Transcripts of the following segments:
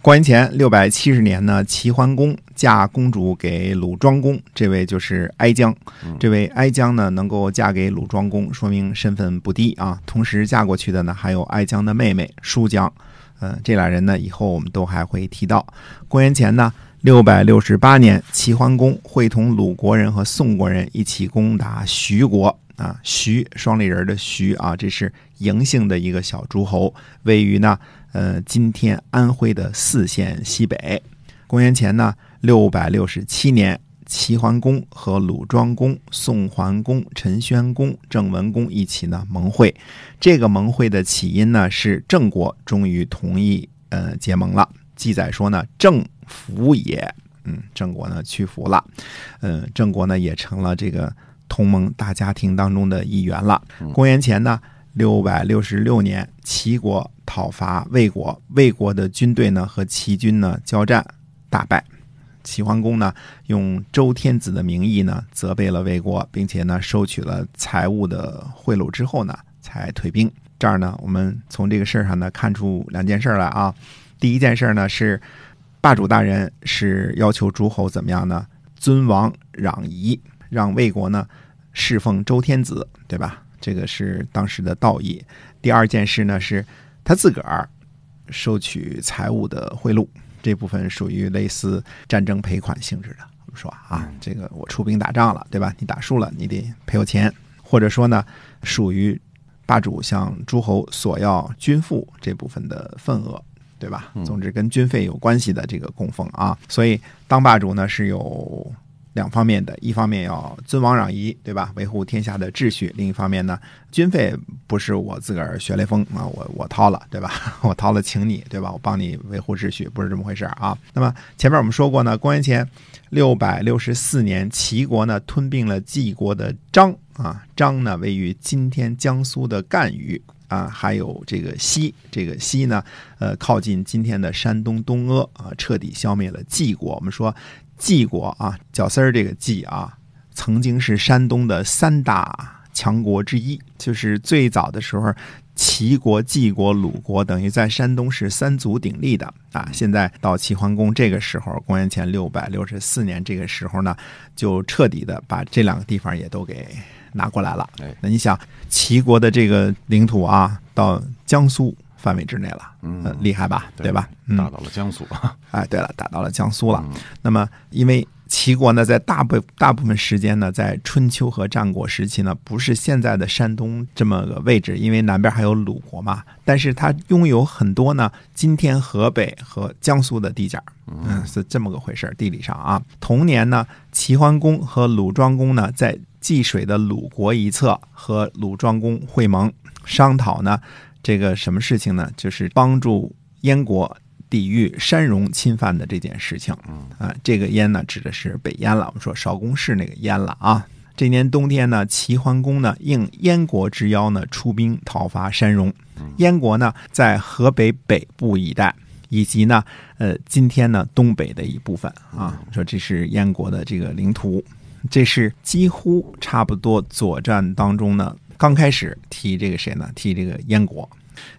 公元前六百七十年呢，齐桓公嫁公主给鲁庄公，这位就是哀姜。这位哀姜呢，能够嫁给鲁庄公，说明身份不低啊。同时嫁过去的呢，还有哀姜的妹妹叔姜。嗯，这俩人呢，以后我们都还会提到。公元前呢，六百六十八年，齐桓公会同鲁国人和宋国人一起攻打徐国啊。徐双立人的徐啊，这是嬴姓的一个小诸侯，位于呢。呃，今天安徽的泗县西北，公元前呢六百六十七年，齐桓公和鲁庄公、宋桓公、陈宣公、郑文公一起呢盟会。这个盟会的起因呢是郑国终于同意呃结盟了。记载说呢，郑服也，嗯，郑国呢屈服了，嗯，郑国呢也成了这个同盟大家庭当中的一员了。公元前呢。六百六十六年，齐国讨伐魏国，魏国的军队呢和齐军呢交战，大败。齐桓公呢用周天子的名义呢责备了魏国，并且呢收取了财物的贿赂之后呢才退兵。这儿呢，我们从这个事儿上呢看出两件事来啊。第一件事呢是，霸主大人是要求诸侯怎么样呢？尊王攘夷，让魏国呢侍奉周天子，对吧？这个是当时的道义。第二件事呢，是他自个儿收取财物的贿赂，这部分属于类似战争赔款性质的。我们说啊，这个我出兵打仗了，对吧？你打输了，你得赔我钱，或者说呢，属于霸主向诸侯索要军赋这部分的份额，对吧？总之跟军费有关系的这个供奉啊，所以当霸主呢是有。两方面的，一方面要尊王攘夷，对吧？维护天下的秩序；另一方面呢，军费不是我自个儿学雷锋啊，我我掏了，对吧？我掏了，请你，对吧？我帮你维护秩序，不是这么回事啊。那么前面我们说过呢，公元前六百六十四年，齐国呢吞并了晋国的章啊，章呢位于今天江苏的赣榆啊，还有这个西，这个西呢，呃，靠近今天的山东东阿啊，彻底消灭了晋国。我们说。晋国啊，绞丝儿这个晋啊，曾经是山东的三大强国之一。就是最早的时候，齐国、晋国、鲁国等于在山东是三足鼎立的啊。现在到齐桓公这个时候，公元前六百六十四年这个时候呢，就彻底的把这两个地方也都给拿过来了。那你想，齐国的这个领土啊，到江苏。范围之内了，嗯，厉害吧，对吧？打到了江苏，哎，对了，打到了江苏了。那么，因为齐国呢，在大部大部分时间呢，在春秋和战国时期呢，不是现在的山东这么个位置，因为南边还有鲁国嘛。但是它拥有很多呢，今天河北和江苏的地界嗯，是这么个回事地理上啊。同年呢，齐桓公和鲁庄公呢，在济水的鲁国一侧和鲁庄公会盟，商讨呢。这个什么事情呢？就是帮助燕国抵御山戎侵犯的这件事情。啊，这个燕呢指的是北燕了。我们说少公氏那个燕了啊。这年冬天呢，齐桓公呢应燕国之邀呢出兵讨伐山戎。燕国呢在河北北部一带，以及呢呃今天呢东北的一部分啊。说这是燕国的这个领土，这是几乎差不多左战当中呢刚开始提这个谁呢？提这个燕国。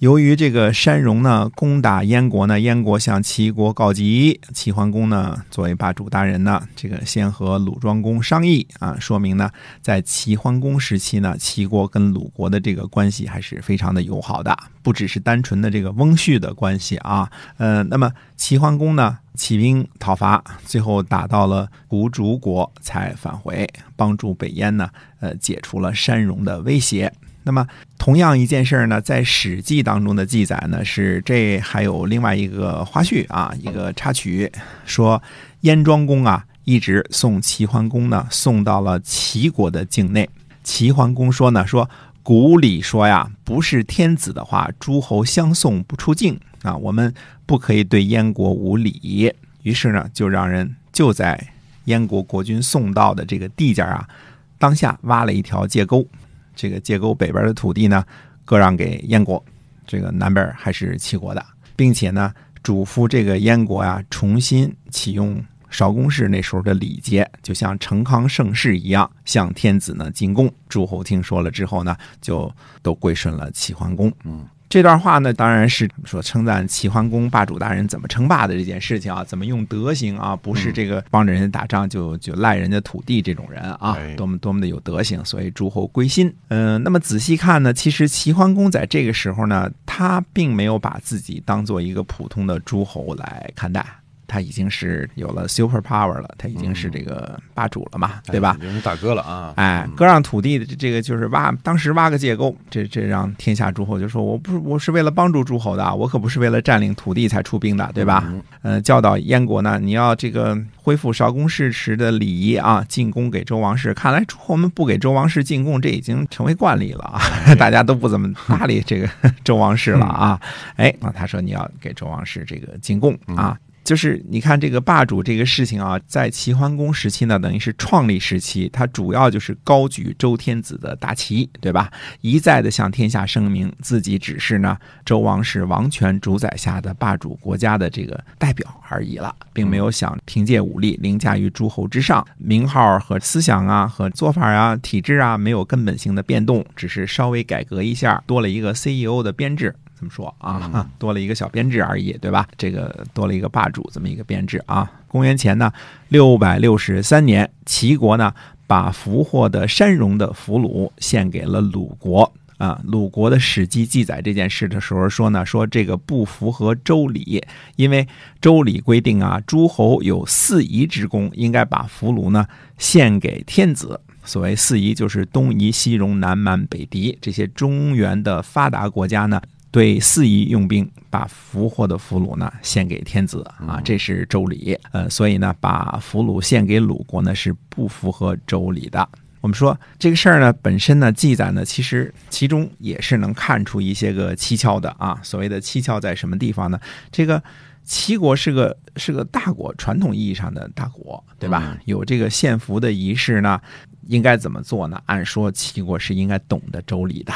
由于这个山戎呢攻打燕国呢，燕国向齐国告急，齐桓公呢作为霸主大人呢，这个先和鲁庄公商议啊，说明呢在齐桓公时期呢，齐国跟鲁国的这个关系还是非常的友好的，不只是单纯的这个翁婿的关系啊。呃，那么齐桓公呢起兵讨伐，最后打到了古竹国才返回，帮助北燕呢呃解除了山戎的威胁。那么，同样一件事儿呢，在《史记》当中的记载呢，是这还有另外一个花絮啊，一个插曲，说燕庄公啊，一直送齐桓公呢，送到了齐国的境内。齐桓公说呢，说古礼说呀，不是天子的话，诸侯相送不出境啊，我们不可以对燕国无礼。于是呢，就让人就在燕国国君送到的这个地界啊，当下挖了一条界沟，这个界沟北边的土地呢，割让给燕国，这个南边还是齐国的，并且呢，嘱咐这个燕国啊，重新启用韶公氏那时候的礼节，就像成康盛世一样，向天子呢进贡。诸侯听说了之后呢，就都归顺了齐桓公。嗯。这段话呢，当然是说称赞齐桓公霸主大人怎么称霸的这件事情啊，怎么用德行啊，不是这个帮着人家打仗就就赖人家土地这种人啊，多么多么的有德行，所以诸侯归心。嗯，那么仔细看呢，其实齐桓公在这个时候呢，他并没有把自己当做一个普通的诸侯来看待。他已经是有了 super power 了，他已经是这个霸主了嘛，对吧？已经是大哥了啊！哎，割让土地的这个就是挖，当时挖个界沟，这这让天下诸侯就说：“我不是，我是为了帮助诸侯的，我可不是为了占领土地才出兵的，对吧？”呃，教导燕国呢，你要这个恢复韶公氏时的礼仪啊，进贡给周王室。看来诸侯们不给周王室进贡，这已经成为惯例了啊！大家都不怎么搭理这个 周王室了啊！哎，那他说你要给周王室这个进贡啊。就是你看这个霸主这个事情啊，在齐桓公时期呢，等于是创立时期，他主要就是高举周天子的大旗，对吧？一再的向天下声明自己只是呢周王室王权主宰下的霸主国家的这个代表而已了，并没有想凭借武力凌驾于诸侯之上。名号和思想啊，和做法啊，体制啊，没有根本性的变动，只是稍微改革一下，多了一个 CEO 的编制。这么说啊，多了一个小编制而已，对吧？这个多了一个霸主这么一个编制啊。公元前呢六百六十三年，齐国呢把俘获的山戎的俘虏献给了鲁国啊。鲁国的史记记载这件事的时候说呢，说这个不符合周礼，因为周礼规定啊，诸侯有四夷之功，应该把俘虏呢献给天子。所谓四夷，就是东夷、西戎、南蛮、北狄这些中原的发达国家呢。对四夷用兵，把俘获的俘虏呢献给天子啊，这是周礼。呃，所以呢，把俘虏献给鲁国呢是不符合周礼的。我们说这个事儿呢，本身呢记载呢，其实其中也是能看出一些个蹊跷的啊。所谓的蹊跷在什么地方呢？这个齐国是个是个大国，传统意义上的大国，对吧？有这个献俘的仪式呢，应该怎么做呢？按说齐国是应该懂得周礼的，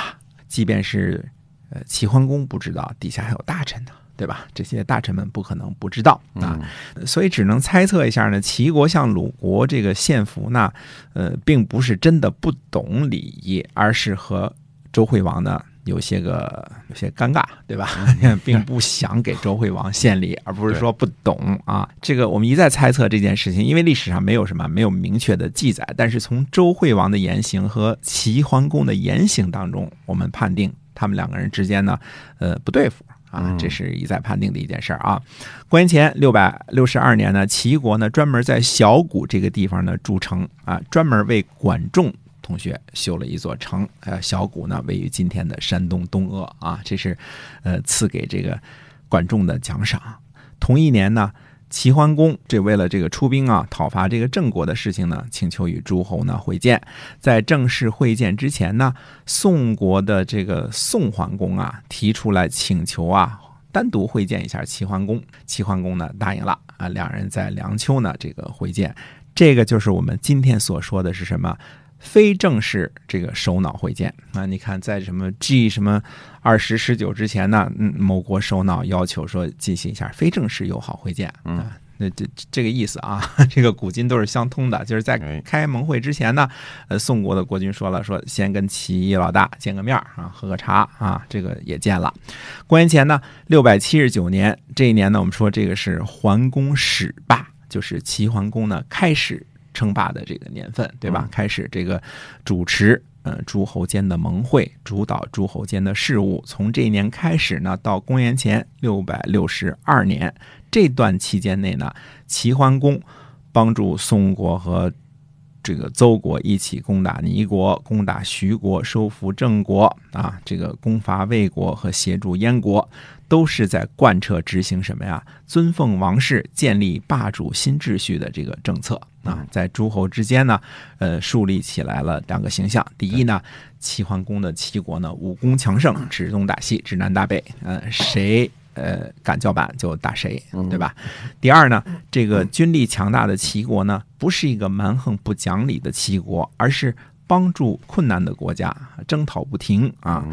即便是。呃，齐桓公不知道，底下还有大臣呢，对吧？这些大臣们不可能不知道啊，所以只能猜测一下呢。齐国向鲁国这个献俘呢，呃，并不是真的不懂礼仪，而是和周惠王呢有些个有些尴尬，对吧？并不想给周惠王献礼，而不是说不懂啊。这个我们一再猜测这件事情，因为历史上没有什么没有明确的记载，但是从周惠王的言行和齐桓公的言行当中，我们判定。他们两个人之间呢，呃，不对付啊，这是一再判定的一件事儿啊。公元前六百六十二年呢，齐国呢专门在小谷这个地方呢筑城啊，专门为管仲同学修了一座城。呃，小谷呢位于今天的山东东阿啊，这是呃赐给这个管仲的奖赏。同一年呢。齐桓公这为了这个出兵啊，讨伐这个郑国的事情呢，请求与诸侯呢会见。在正式会见之前呢，宋国的这个宋桓公啊提出来请求啊，单独会见一下齐桓公。齐桓公呢答应了啊，两人在梁丘呢这个会见。这个就是我们今天所说的是什么？非正式这个首脑会见啊，你看在什么 G 什么二十十九之前呢？嗯，某国首脑要求说进行一下非正式友好会见啊，那这这个意思啊，这个古今都是相通的，就是在开盟会之前呢，呃，宋国的国君说了，说先跟齐老大见个面啊，喝个茶啊，这个也见了。公元前呢六百七十九年这一年呢，我们说这个是桓公始霸，就是齐桓公呢开始。称霸的这个年份，对吧？开始这个主持，呃，诸侯间的盟会，主导诸侯间的事务。从这一年开始呢，到公元前六百六十二年这段期间内呢，齐桓公帮助宋国和这个邹国一起攻打倪国，攻打徐国，收复郑国啊，这个攻伐魏国和协助燕国。都是在贯彻执行什么呀？尊奉王室、建立霸主新秩序的这个政策啊，在诸侯之间呢，呃，树立起来了两个形象。第一呢，齐桓公的齐国呢，武功强盛，指东打西，指南打北，呃，谁呃敢叫板就打谁，嗯对吧？第二呢，这个军力强大的齐国呢，不是一个蛮横不讲理的齐国，而是帮助困难的国家，征讨不停啊。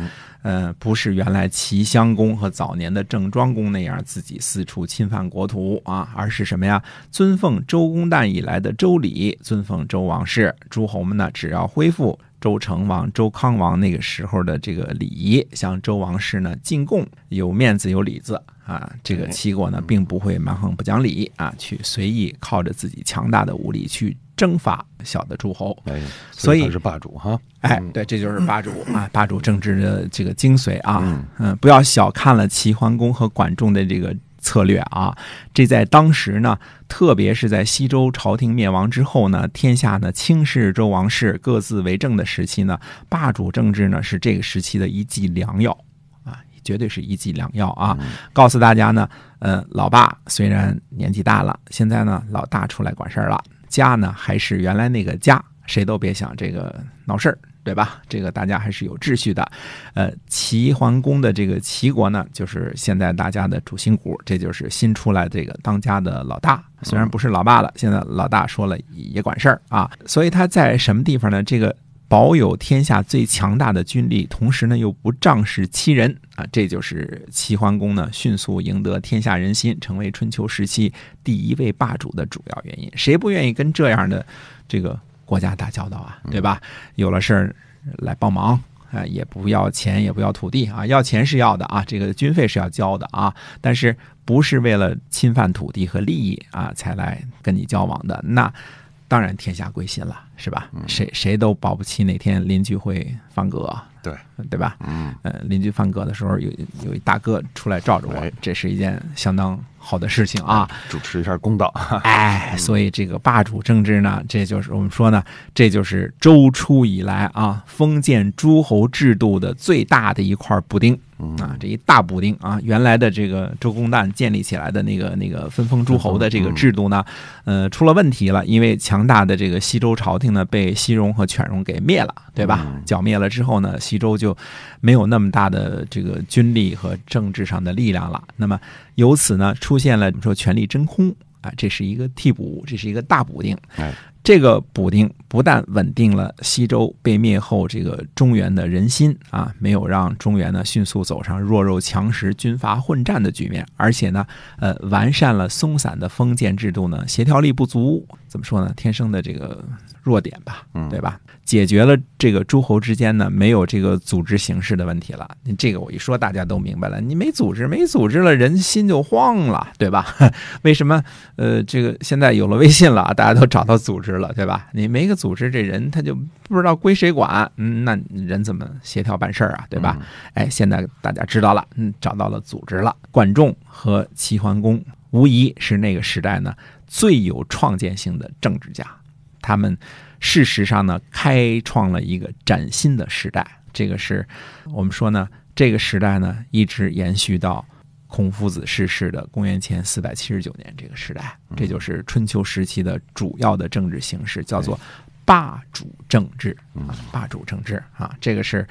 呃，不是原来齐襄公和早年的郑庄公那样自己四处侵犯国土啊，而是什么呀？尊奉周公旦以来的周礼，尊奉周王室，诸侯们呢只要恢复周成王、周康王那个时候的这个礼仪，向周王室呢进贡，有面子有里子啊。这个齐国呢，并不会蛮横不讲理啊，去随意靠着自己强大的武力去征伐小的诸侯。哎，所以他是霸主哈。哎，对，这就是霸主啊，霸主政治的这个精髓啊。嗯，不要小看了齐桓公和管仲的这个策略啊。这在当时呢，特别是在西周朝廷灭亡之后呢，天下呢轻视周王室，各自为政的时期呢，霸主政治呢是这个时期的一剂良药啊，绝对是一剂良药啊。告诉大家呢，呃，老爸虽然年纪大了，现在呢老大出来管事儿了，家呢还是原来那个家，谁都别想这个闹事儿。对吧？这个大家还是有秩序的。呃，齐桓公的这个齐国呢，就是现在大家的主心骨，这就是新出来这个当家的老大。虽然不是老爸了，现在老大说了也管事儿啊。所以他在什么地方呢？这个保有天下最强大的军力，同时呢又不仗势欺人啊，这就是齐桓公呢迅速赢得天下人心，成为春秋时期第一位霸主的主要原因。谁不愿意跟这样的这个？国家打交道啊，对吧？有了事儿来帮忙啊，也不要钱，也不要土地啊，要钱是要的啊，这个军费是要交的啊，但是不是为了侵犯土地和利益啊才来跟你交往的？那当然天下归心了，是吧？谁谁都保不齐哪天邻居会放鸽，对对吧？嗯，呃，邻居放鸽的时候，有有一大哥出来罩着我哎，这是一件相当好的事情啊。主持一下公道。哎，所以这个霸主政治呢，这就是我们说呢，这就是周初以来啊封建诸侯制度的最大的一块补丁啊，这一大补丁啊，原来的这个周公旦建立起来的那个那个分封诸侯的这个制度呢，呃，出了问题了，因为强大的这个西周朝廷呢被西戎和犬戎给灭了，对吧？剿灭了之后呢，西周就没有那么大的这个军力和政治上的力量了，那么由此呢，出现了我们说权力真空。啊，这是一个替补，这是一个大补丁。哎，这个补丁不但稳定了西周被灭后这个中原的人心啊，没有让中原呢迅速走上弱肉强食、军阀混战的局面，而且呢，呃，完善了松散的封建制度呢，协调力不足，怎么说呢？天生的这个弱点吧，对吧？解决了这个诸侯之间呢没有这个组织形式的问题了。你这个我一说大家都明白了，你没组织，没组织了，人心就慌了，对吧？为什么？呃，这个现在有了微信了，大家都找到组织了，对吧？你没个组织，这人他就不知道归谁管，嗯，那人怎么协调办事儿啊，对吧？哎，现在大家知道了，嗯，找到了组织了。管仲和齐桓公无疑是那个时代呢最有创建性的政治家，他们。事实上呢，开创了一个崭新的时代。这个是我们说呢，这个时代呢，一直延续到孔夫子逝世的公元前四百七十九年这个时代。这就是春秋时期的主要的政治形式，叫做霸主政治啊，霸主政治啊，这个是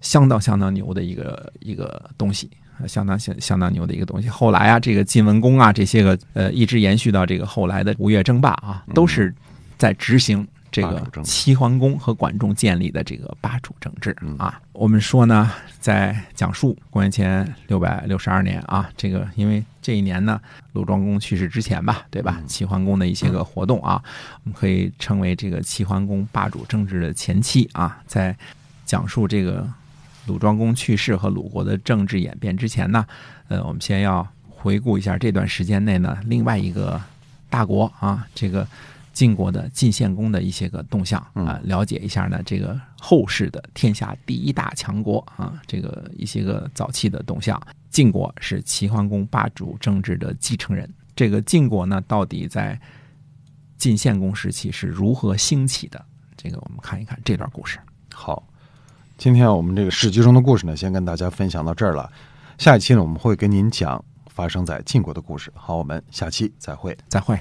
相当相当牛的一个一个东西，相当相相当牛的一个东西。后来啊，这个晋文公啊，这些个呃，一直延续到这个后来的吴越争霸啊，都是在执行。这个齐桓公和管仲建立的这个霸主政治啊，我们说呢，在讲述公元前六百六十二年啊，这个因为这一年呢，鲁庄公去世之前吧，对吧？齐桓公的一些个活动啊，我们可以称为这个齐桓公霸主政治的前期啊。在讲述这个鲁庄公去世和鲁国的政治演变之前呢，呃，我们先要回顾一下这段时间内呢，另外一个大国啊，这个。晋国的晋献公的一些个动向啊，了解一下呢，这个后世的天下第一大强国啊，这个一些个早期的动向。晋国是齐桓公霸主政治的继承人，这个晋国呢，到底在晋献公时期是如何兴起的？这个我们看一看这段故事。好，今天我们这个史记中的故事呢，先跟大家分享到这儿了。下一期呢，我们会跟您讲发生在晋国的故事。好，我们下期再会，再会。